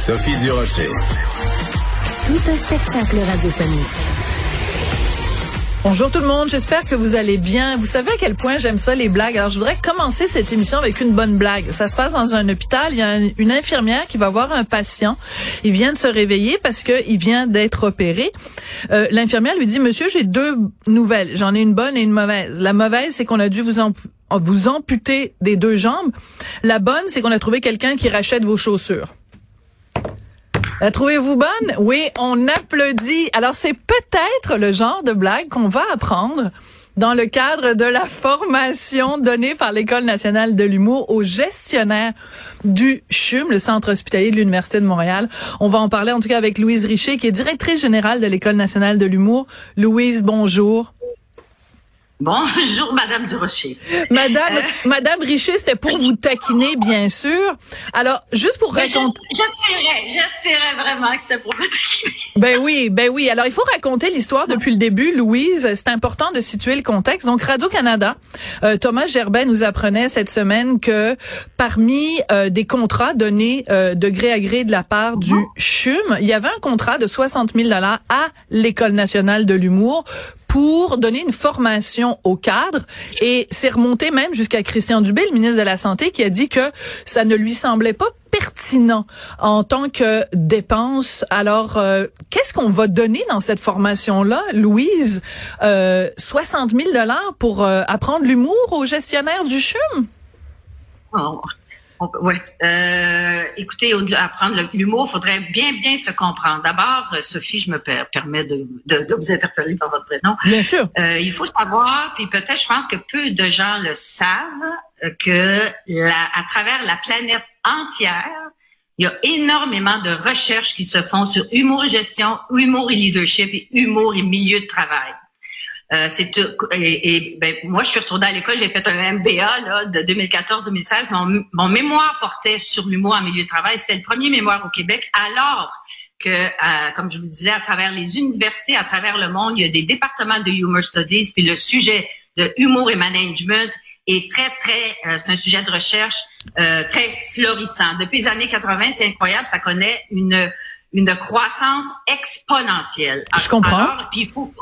Sophie Durocher. Tout un spectacle radiophonique. Bonjour tout le monde, j'espère que vous allez bien. Vous savez à quel point j'aime ça les blagues. Alors je voudrais commencer cette émission avec une bonne blague. Ça se passe dans un hôpital, il y a une infirmière qui va voir un patient. Il vient de se réveiller parce que il vient d'être opéré. Euh, L'infirmière lui dit "Monsieur, j'ai deux nouvelles. J'en ai une bonne et une mauvaise. La mauvaise, c'est qu'on a dû vous vous amputer des deux jambes. La bonne, c'est qu'on a trouvé quelqu'un qui rachète vos chaussures." La trouvez-vous bonne? Oui, on applaudit. Alors, c'est peut-être le genre de blague qu'on va apprendre dans le cadre de la formation donnée par l'École nationale de l'humour aux gestionnaires du CHUM, le centre hospitalier de l'Université de Montréal. On va en parler en tout cas avec Louise Richer, qui est directrice générale de l'École nationale de l'humour. Louise, bonjour. Bonjour, Madame Durocher. Madame, euh... Madame Richer, c'était pour vous taquiner, bien sûr. Alors, juste pour raconter. J'espérais, j'espérais vraiment que c'était pour vous taquiner. Ben oui, ben oui. Alors, il faut raconter l'histoire depuis le début, Louise. C'est important de situer le contexte. Donc, Radio-Canada, euh, Thomas Gerbet nous apprenait cette semaine que parmi euh, des contrats donnés de gré à gré de la part du CHUM, il y avait un contrat de 60 000 dollars à l'École nationale de l'humour pour donner une formation aux cadres et c'est remonté même jusqu'à Christian Dubé, le ministre de la Santé, qui a dit que ça ne lui semblait pas pertinent en tant que dépense. Alors, euh, qu'est-ce qu'on va donner dans cette formation-là, Louise? Euh, 60 000 dollars pour euh, apprendre l'humour aux gestionnaires du CHUM? Oh. Oui. Euh, écoutez, apprendre l'humour, il faudrait bien, bien se comprendre. D'abord, euh, Sophie, je me permets de, de, de, vous interpeller par votre prénom. Bien sûr. Euh, il faut savoir, puis peut-être, je pense que peu de gens le savent, euh, que la, à travers la planète entière, il y a énormément de recherches qui se font sur humour et gestion, humour et leadership et humour et milieu de travail. Euh, c'est et, et ben, moi je suis retournée à l'école, j'ai fait un MBA là, de 2014-2016. Mon, mon, mémoire portait sur l'humour en milieu de travail. C'était le premier mémoire au Québec, alors que, euh, comme je vous disais, à travers les universités, à travers le monde, il y a des départements de humor studies, puis le sujet de humour et management est très très, euh, c'est un sujet de recherche euh, très florissant. Depuis les années 80, c'est incroyable, ça connaît une une croissance exponentielle. Je comprends. Alors, puis il faut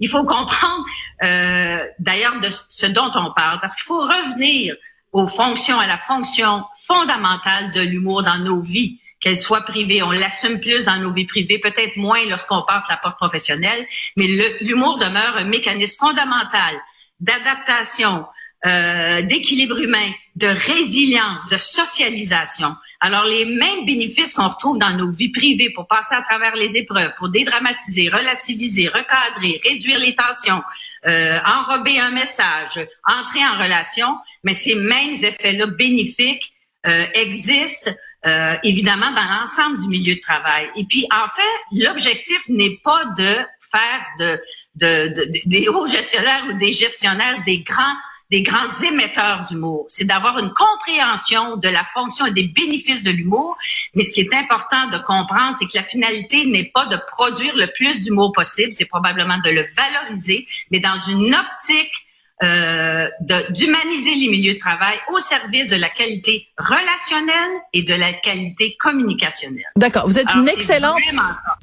il faut comprendre euh, d'ailleurs de ce dont on parle, parce qu'il faut revenir aux fonctions, à la fonction fondamentale de l'humour dans nos vies, qu'elle soit privée. On l'assume plus dans nos vies privées, peut-être moins lorsqu'on passe la porte professionnelle, mais l'humour demeure un mécanisme fondamental d'adaptation, euh, d'équilibre humain, de résilience, de socialisation. Alors, les mêmes bénéfices qu'on retrouve dans nos vies privées pour passer à travers les épreuves, pour dédramatiser, relativiser, recadrer, réduire les tensions, euh, enrober un message, entrer en relation, mais ces mêmes effets-là bénéfiques euh, existent euh, évidemment dans l'ensemble du milieu de travail. Et puis, en fait, l'objectif n'est pas de faire de, de, de, des hauts gestionnaires ou des gestionnaires des grands des grands émetteurs d'humour. C'est d'avoir une compréhension de la fonction et des bénéfices de l'humour. Mais ce qui est important de comprendre, c'est que la finalité n'est pas de produire le plus d'humour possible, c'est probablement de le valoriser, mais dans une optique euh, d'humaniser les milieux de travail au service de la qualité relationnelle et de la qualité communicationnelle. D'accord. Vous êtes une excellente.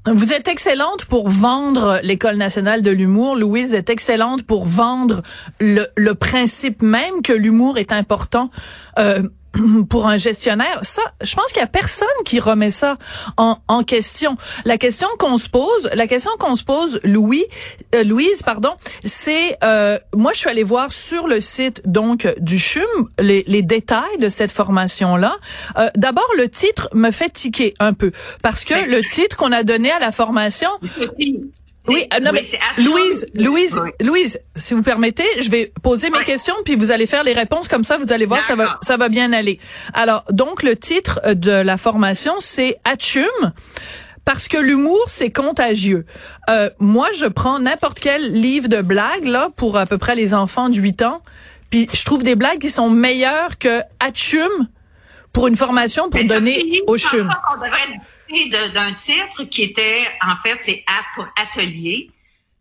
Vous êtes excellente pour vendre l'école nationale de l'humour. Louise est excellente pour vendre le, le principe même que l'humour est important. Euh, pour un gestionnaire, ça, je pense qu'il y a personne qui remet ça en, en question. La question qu'on se pose, la question qu'on se pose, Louis, euh, Louise, pardon, c'est, euh, moi, je suis allée voir sur le site donc du CHUM les, les détails de cette formation là. Euh, D'abord, le titre me fait tiquer un peu parce que le titre qu'on a donné à la formation. Oui, non, mais Louise, Louise, Louise, si vous permettez, je vais poser mes questions puis vous allez faire les réponses comme ça, vous allez voir, ça va, ça va bien aller. Alors, donc le titre de la formation, c'est Atchum parce que l'humour c'est contagieux. Euh, moi, je prends n'importe quel livre de blagues là pour à peu près les enfants de 8 ans, puis je trouve des blagues qui sont meilleures que Atchum pour une formation pour donner au chum. On devrait discuter d'un titre qui était en fait c'est A pour atelier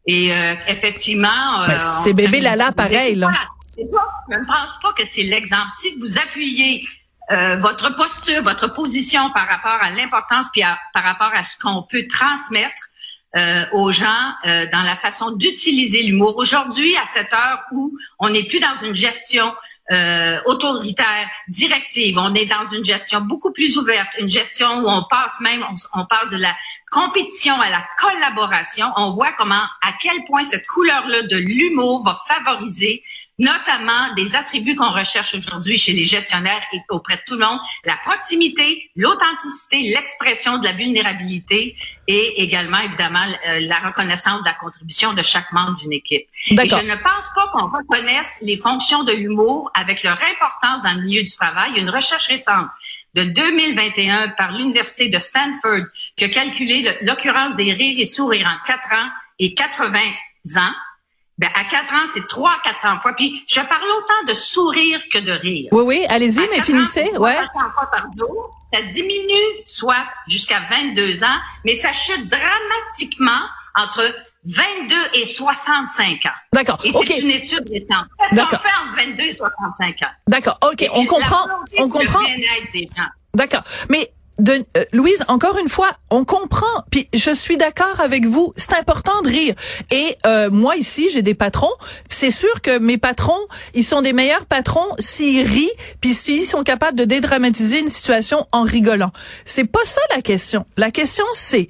et euh, effectivement euh, c'est bébé Lala pareil là. je ne pense pas que c'est l'exemple. Si vous appuyez euh, votre posture, votre position par rapport à l'importance puis par rapport à ce qu'on peut transmettre euh, aux gens euh, dans la façon d'utiliser l'humour. Aujourd'hui, à cette heure où on n'est plus dans une gestion autoritaire, directive, on est dans une gestion beaucoup plus ouverte, une gestion où on passe même, on, on passe de la compétition à la collaboration. On voit comment, à quel point cette couleur-là de l'humour va favoriser notamment des attributs qu'on recherche aujourd'hui chez les gestionnaires et auprès de tout le monde, la proximité, l'authenticité, l'expression de la vulnérabilité et également, évidemment, euh, la reconnaissance de la contribution de chaque membre d'une équipe. Et je ne pense pas qu'on reconnaisse les fonctions de l'humour avec leur importance dans le milieu du travail. Il y a une recherche récente de 2021 par l'Université de Stanford qui a calculé l'occurrence des rires et sourires en 4 ans et 80 ans ben, à 4 ans, c'est 3 400 fois. Puis, je parle autant de sourire que de rire. Oui, oui, allez-y, mais finissez. Ans, ouais. fois par jour. Ça diminue, soit jusqu'à 22 ans, mais ça chute dramatiquement entre 22 et 65 ans. D'accord. Et c'est une étude récente. Qu'est-ce qu'on fait entre 22 et 65 ans? D'accord. OK. on comprend. On comprend. D'accord. Mais de, euh, Louise, encore une fois, on comprend. Puis je suis d'accord avec vous. C'est important de rire. Et euh, moi ici, j'ai des patrons. C'est sûr que mes patrons, ils sont des meilleurs patrons s'ils rient, puis s'ils sont capables de dédramatiser une situation en rigolant. C'est pas ça la question. La question c'est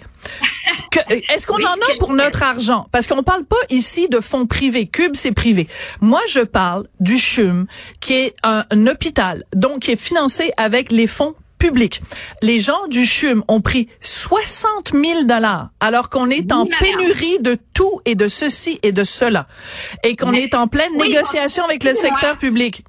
euh, est-ce qu'on en a pour notre argent? Parce qu'on parle pas ici de fonds privés. Cube, c'est privé. Moi, je parle du CHUM, qui est un, un hôpital, donc qui est financé avec les fonds public. Les gens du CHUM ont pris 60 000 dollars alors qu'on est en pénurie de tout et de ceci et de cela et qu'on est en pleine négociation avec le secteur public.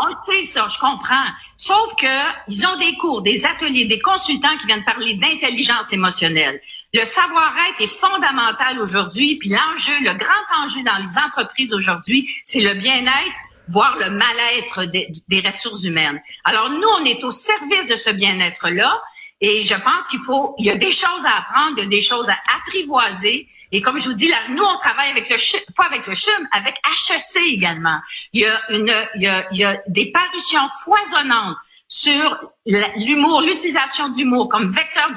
On le sait ça, je comprends. Sauf que ils ont des cours, des ateliers, des consultants qui viennent parler d'intelligence émotionnelle. Le savoir-être est fondamental aujourd'hui, puis l'enjeu, le grand enjeu dans les entreprises aujourd'hui, c'est le bien-être voir le mal-être des, ressources humaines. Alors nous, on est au service de ce bien-être-là et je pense qu'il faut, il y a des choses à apprendre, il y a des choses à apprivoiser. Et comme je vous dis, là, nous, on travaille avec le pas avec le CHUM, avec HEC également. Il y a une, il y a, il y a des parutions foisonnantes sur l'humour, l'utilisation de l'humour comme vecteur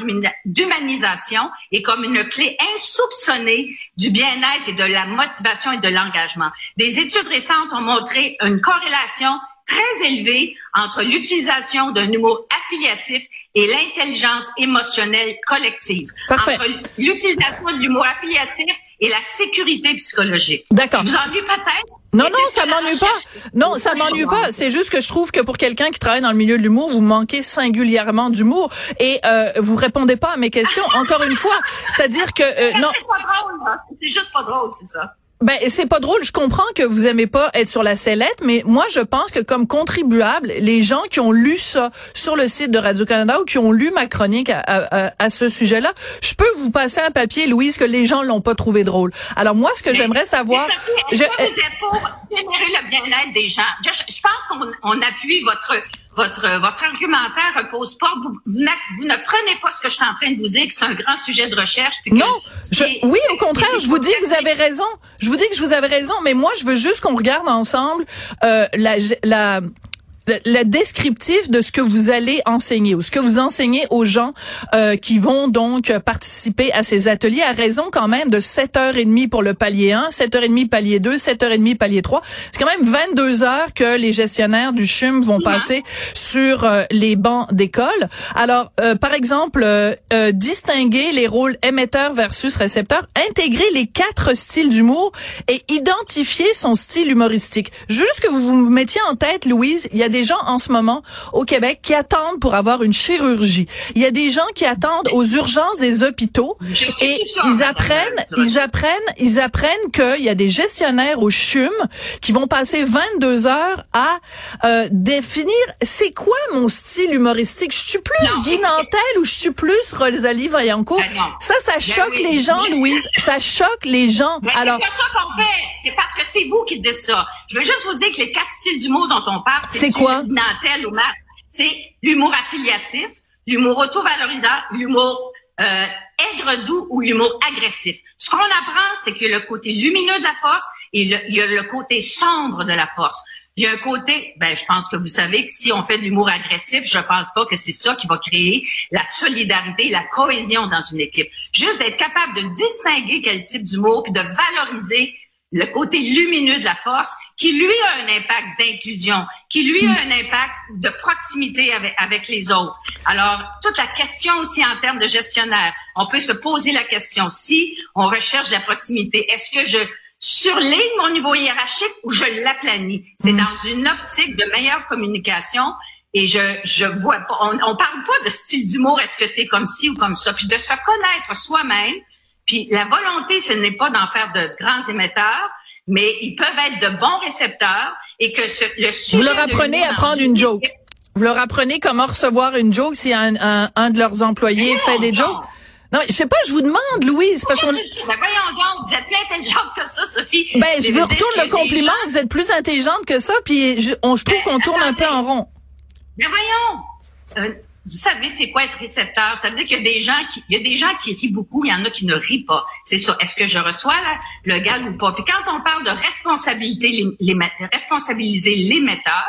d'humanisation et comme une clé insoupçonnée du bien-être et de la motivation et de l'engagement. Des études récentes ont montré une corrélation très élevée entre l'utilisation d'un humour affiliatif et l'intelligence émotionnelle collective. Parfait. Entre l'utilisation de l'humour affiliatif et la sécurité psychologique. D'accord. Vous ennuie peut-être? Non, non, ça m'ennuie pas. Non, ça m'ennuie pas. C'est juste que je trouve que pour quelqu'un qui travaille dans le milieu de l'humour, vous manquez singulièrement d'humour et euh, vous répondez pas à mes questions. Encore une fois, c'est-à-dire que euh, non. C'est pas drôle. C'est juste pas drôle, c'est ça. Ben c'est pas drôle. Je comprends que vous aimez pas être sur la sellette, mais moi je pense que comme contribuable, les gens qui ont lu ça sur le site de Radio Canada ou qui ont lu ma chronique à, à, ce sujet-là, je peux vous passer un papier, Louise, que les gens l'ont pas trouvé drôle. Alors moi, ce que j'aimerais savoir, je, vous êtes pour générer le bien-être des gens? Je, je pense qu'on on appuie votre votre, votre argumentaire repose pas. Vous, vous, ne prenez pas ce que je suis en train de vous dire, que c'est un grand sujet de recherche. non, oui, au contraire, je vous dis que vous avez raison. Je vous dis que je vous avais raison, mais moi, je veux juste qu'on regarde ensemble euh, la, la le, descriptif de ce que vous allez enseigner ou ce que vous enseignez aux gens euh, qui vont donc participer à ces ateliers à raison quand même de 7h30 pour le palier 1, 7h30 palier 2, 7h30 palier 3. C'est quand même 22 heures que les gestionnaires du CHUM vont passer sur euh, les bancs d'école. Alors, euh, par exemple, distinguer les rôles émetteur versus récepteur, intégrer les quatre styles d'humour et identifier son style humoristique. Juste que vous vous mettiez en tête, Louise, il y a des des gens en ce moment au Québec qui attendent pour avoir une chirurgie. Il y a des gens qui attendent aux urgences des hôpitaux et ils apprennent, ils apprennent, ils apprennent qu'il y a des gestionnaires au CHUM qui vont passer 22 heures à euh, définir c'est quoi mon style humoristique. Je suis plus Guy Nantel ou je suis plus Rosalie Vaillancourt. Ben ça, ça ben choque les gens, Louise. Ça choque les gens. Ben, Alors, c'est pas ça qu'on fait. C'est parce que c'est vous qui dites ça. Je veux juste vous dire que les quatre styles d'humour dont on parle, c'est quoi? Ou C'est l'humour affiliatif, l'humour auto-valorisant, l'humour euh, aigre doux ou l'humour agressif. Ce qu'on apprend, c'est que le côté lumineux de la force et il y a le côté sombre de la force. Il y a un côté, ben, je pense que vous savez que si on fait de l'humour agressif, je pense pas que c'est ça qui va créer la solidarité, la cohésion dans une équipe. Juste d'être capable de distinguer quel type d'humour, puis de valoriser le côté lumineux de la force, qui lui a un impact d'inclusion, qui lui a un impact de proximité avec, avec les autres. Alors, toute la question aussi en termes de gestionnaire, on peut se poser la question, si on recherche la proximité, est-ce que je surligne mon niveau hiérarchique ou je l'aplanis? C'est mm. dans une optique de meilleure communication et je, je vois on, on parle pas de style d'humour, est-ce que tu es comme ci ou comme ça, puis de se connaître soi-même, puis la volonté, ce n'est pas d'en faire de grands émetteurs, mais ils peuvent être de bons récepteurs et que le sujet... Vous leur apprenez à prendre une joke. Vous leur apprenez comment recevoir une joke si un, un, de leurs employés fait des jokes? Non, je sais pas, je vous demande, Louise, parce qu'on... Ben voyons donc, vous êtes plus intelligente que ça, Sophie. Ben, je vous retourne le compliment, vous êtes plus intelligente que ça, puis je, on, je trouve ben, qu'on tourne un peu en rond. Mais ben, voyons, euh, vous savez c'est quoi être récepteur? Ça veut dire qu'il y a des gens qui il y a des gens qui rient beaucoup, il y en a qui ne rient pas. C'est ça. Est-ce que je reçois le gag ou pas? Puis quand on parle de responsabilité les, les responsabiliser l'émetteur,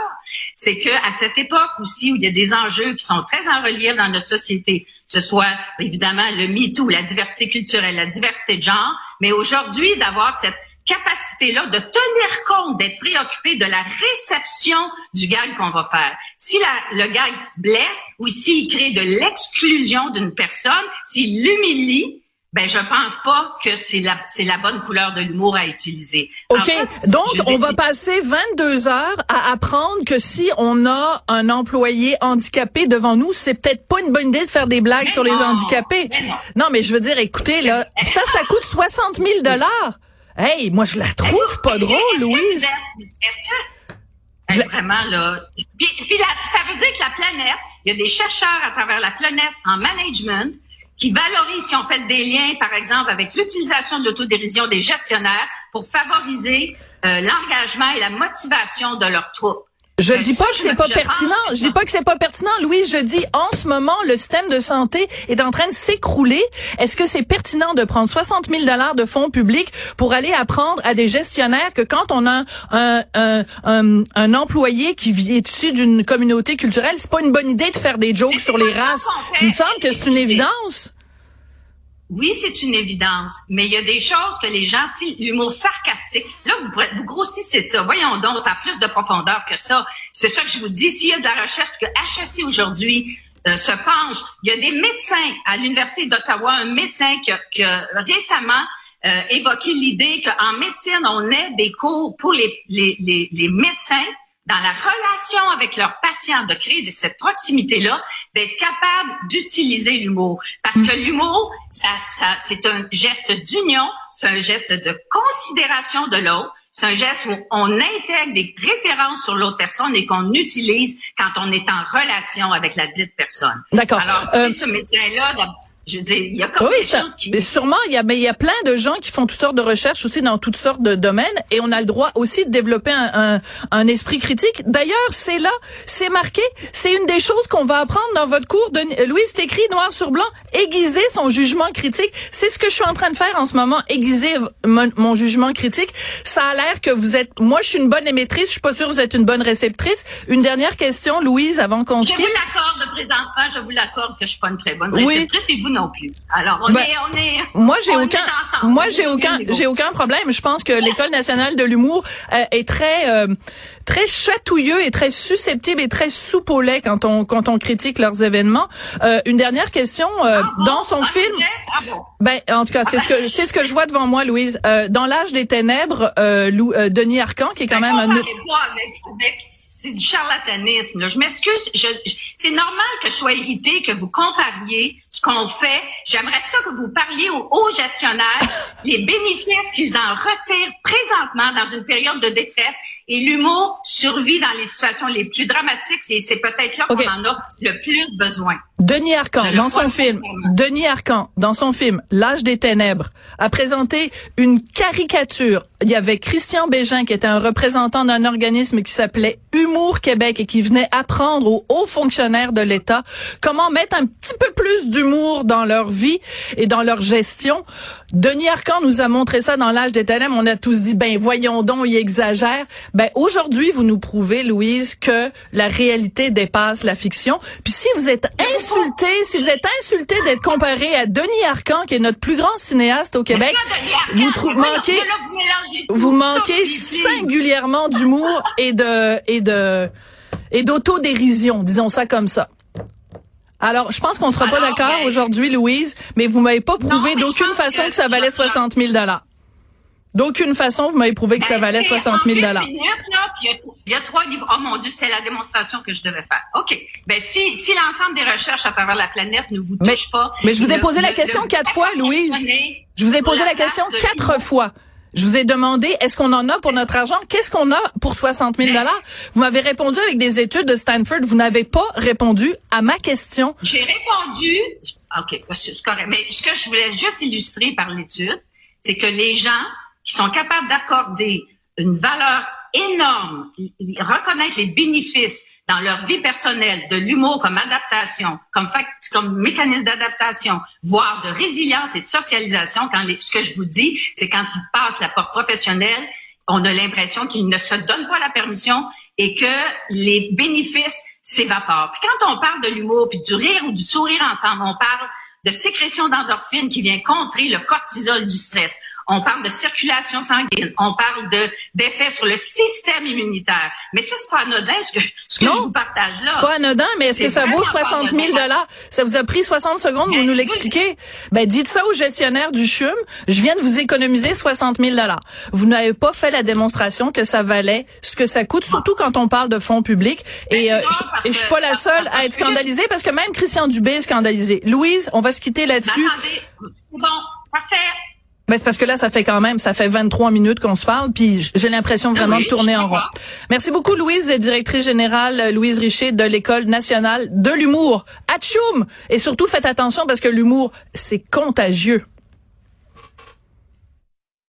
c'est que à cette époque aussi où il y a des enjeux qui sont très en relief dans notre société, que ce soit évidemment le MeToo, la diversité culturelle, la diversité de genre, mais aujourd'hui d'avoir cette capacité-là de tenir compte, d'être préoccupé de la réception du gag qu'on va faire. Si la, le gag blesse ou s'il crée de l'exclusion d'une personne, s'il l'humilie, ben je pense pas que c'est la c'est la bonne couleur de l'humour à utiliser. OK. Donc on va passer 22 heures à apprendre que si on a un employé handicapé devant nous, c'est peut-être pas une bonne idée de faire des blagues sur les handicapés. non. mais je veux dire écoutez là, ça ça coûte 60 000 dollars. Hey, moi, je la trouve pas drôle, Louise. Est-ce que... vraiment, là... Puis, puis ça veut dire que la planète, il y a des chercheurs à travers la planète en management qui valorisent, qui ont fait des liens, par exemple, avec l'utilisation de l'autodérision des gestionnaires pour favoriser euh, l'engagement et la motivation de leurs troupes. Je dis pas que c'est pas pertinent. Je dis pas que c'est pas pertinent. Louis, je dis en ce moment, le système de santé est en train de s'écrouler. Est-ce que c'est pertinent de prendre 60 000 dollars de fonds publics pour aller apprendre à des gestionnaires que quand on a un, un, un, un employé qui est issu d'une communauté culturelle, c'est pas une bonne idée de faire des jokes sur les races? Il me semble que c'est une évidence. Oui, c'est une évidence, mais il y a des choses que les gens, si l'humour sarcastique, là, vous, grossissez ça. Voyons donc, ça a plus de profondeur que ça. C'est ça que je vous dis. S'il y a de la recherche que HSC aujourd'hui euh, se penche, il y a des médecins à l'Université d'Ottawa, un médecin qui a, récemment euh, évoqué l'idée qu'en médecine, on ait des cours pour les, les, les médecins dans la relation avec leurs patients, de créer cette proximité-là, d'être capable d'utiliser l'humour. Parce que l'humour, ça, ça, c'est un geste d'union, c'est un geste de considération de l'autre, c'est un geste où on intègre des références sur l'autre personne et qu'on utilise quand on est en relation avec la dite personne. D'accord. Alors, euh, ce médecin-là, je veux dire, il y a comme des choses qui... Mais sûrement, il y a, mais il y a plein de gens qui font toutes sortes de recherches aussi dans toutes sortes de domaines et on a le droit aussi de développer un, un, un esprit critique. D'ailleurs, c'est là, c'est marqué, c'est une des choses qu'on va apprendre dans votre cours. De, Louis, c'est écrit noir sur blanc, aiguiser son jugement critique. C'est ce que je suis en train de faire en ce moment, aiguiser mon, jugement critique. Ça a l'air que vous êtes, moi, je suis une bonne émettrice, je suis pas sûre que vous êtes une bonne réceptrice. Une dernière question, Louise, avant qu'on se quitte. Je vous l'accorde présentement, je vous l'accorde que je suis pas une très bonne réceptrice et vous non plus. Alors, on ben, est, on est, moi, j'ai aucun, moi, j'ai aucun, j'ai aucun problème. Je pense que l'École nationale de l'humour euh, est très, euh, très chatouilleux et très susceptible et très soupe au lait quand on, quand on critique leurs événements. Euh, une dernière question. Ah dans son ah, film, ah bon? ben, en tout cas, c'est ce que, c'est ce que je vois devant moi, Louise. dans l'âge des ténèbres, Lou, Denis Arcan, qui est quand même un, c'est du charlatanisme. Là. Je m'excuse. Je, c'est normal que je sois irrité, que vous compariez ce qu'on fait. J'aimerais ça que vous parliez aux hauts gestionnaires, les bénéfices qu'ils en retirent présentement dans une période de détresse. Et l'humour survit dans les situations les plus dramatiques et c'est peut-être là qu'on en a le plus besoin. Denis Arcan, dans son film, Denis Arcan, dans son film L'âge des ténèbres, a présenté une caricature. Il y avait Christian Bégin qui était un représentant d'un organisme qui s'appelait Humour Québec et qui venait apprendre aux hauts fonctionnaires de l'État comment mettre un petit peu plus d'humour dans leur vie et dans leur gestion. Denis Arcan nous a montré ça dans L'âge des ténèbres. On a tous dit, ben voyons donc, il exagère. Ben aujourd'hui, vous nous prouvez, Louise, que la réalité dépasse la fiction. Puis si vous êtes insulté, si vous êtes insulté d'être comparé à Denis Arcan, qui est notre plus grand cinéaste au Québec, vous manquez, vous manquez singulièrement d'humour et de et de et d'autodérision, disons ça comme ça. Alors, je pense qu'on sera pas d'accord ben, aujourd'hui, Louise, mais vous m'avez pas prouvé d'aucune façon que, ça valait 60 000 dollars. D'aucune façon, vous m'avez prouvé que ça ben, valait 60 000 dollars. Il y a trois niveaux. Oh mon Dieu, c'est la démonstration que je devais faire. OK. Ben, si, si l'ensemble des recherches à travers la planète ne vous touche pas. Mais je vous ai posé la question quatre fois, Louise. Je vous ai posé la question quatre fois. Je vous ai demandé, est-ce qu'on en a pour notre argent? Qu'est-ce qu'on a pour 60 000 dollars? Vous m'avez répondu avec des études de Stanford. Vous n'avez pas répondu à ma question. J'ai répondu. OK, c'est correct. Mais ce que je voulais juste illustrer par l'étude, c'est que les gens qui sont capables d'accorder une valeur énorme, reconnaître les bénéfices dans leur vie personnelle de l'humour comme adaptation, comme, comme mécanisme d'adaptation, voire de résilience et de socialisation, quand ce que je vous dis, c'est quand ils passent la porte professionnelle, on a l'impression qu'ils ne se donnent pas la permission et que les bénéfices s'évaporent. Quand on parle de l'humour, puis du rire ou du sourire ensemble, on parle de sécrétion d'endorphine qui vient contrer le cortisol du stress on parle de circulation sanguine, on parle de d'effets sur le système immunitaire. Mais ça, c'est pas anodin ce que, ce que je vous partage là. C'est pas anodin, mais est-ce que ça vaut 60 000 dollars? Ça vous a pris 60 secondes pour nous l'expliquer? Ben, dites ça au gestionnaire du CHUM. Je viens de vous économiser 60 000 dollars. Vous n'avez pas fait la démonstration que ça valait ce que ça coûte, surtout quand on parle de fonds publics. Et, ben, euh, je, je suis pas la seule à être scandalisée parce que même Christian Dubé est scandalisé. Louise, on va se quitter là-dessus. Ben, bon, parfait. Ben, c'est parce que là, ça fait quand même, ça fait 23 minutes qu'on se parle, puis j'ai l'impression vraiment de tourner en rond. Merci beaucoup, Louise, directrice générale euh, Louise Richer de l'École nationale de l'humour. Atchoum! Et surtout, faites attention parce que l'humour, c'est contagieux.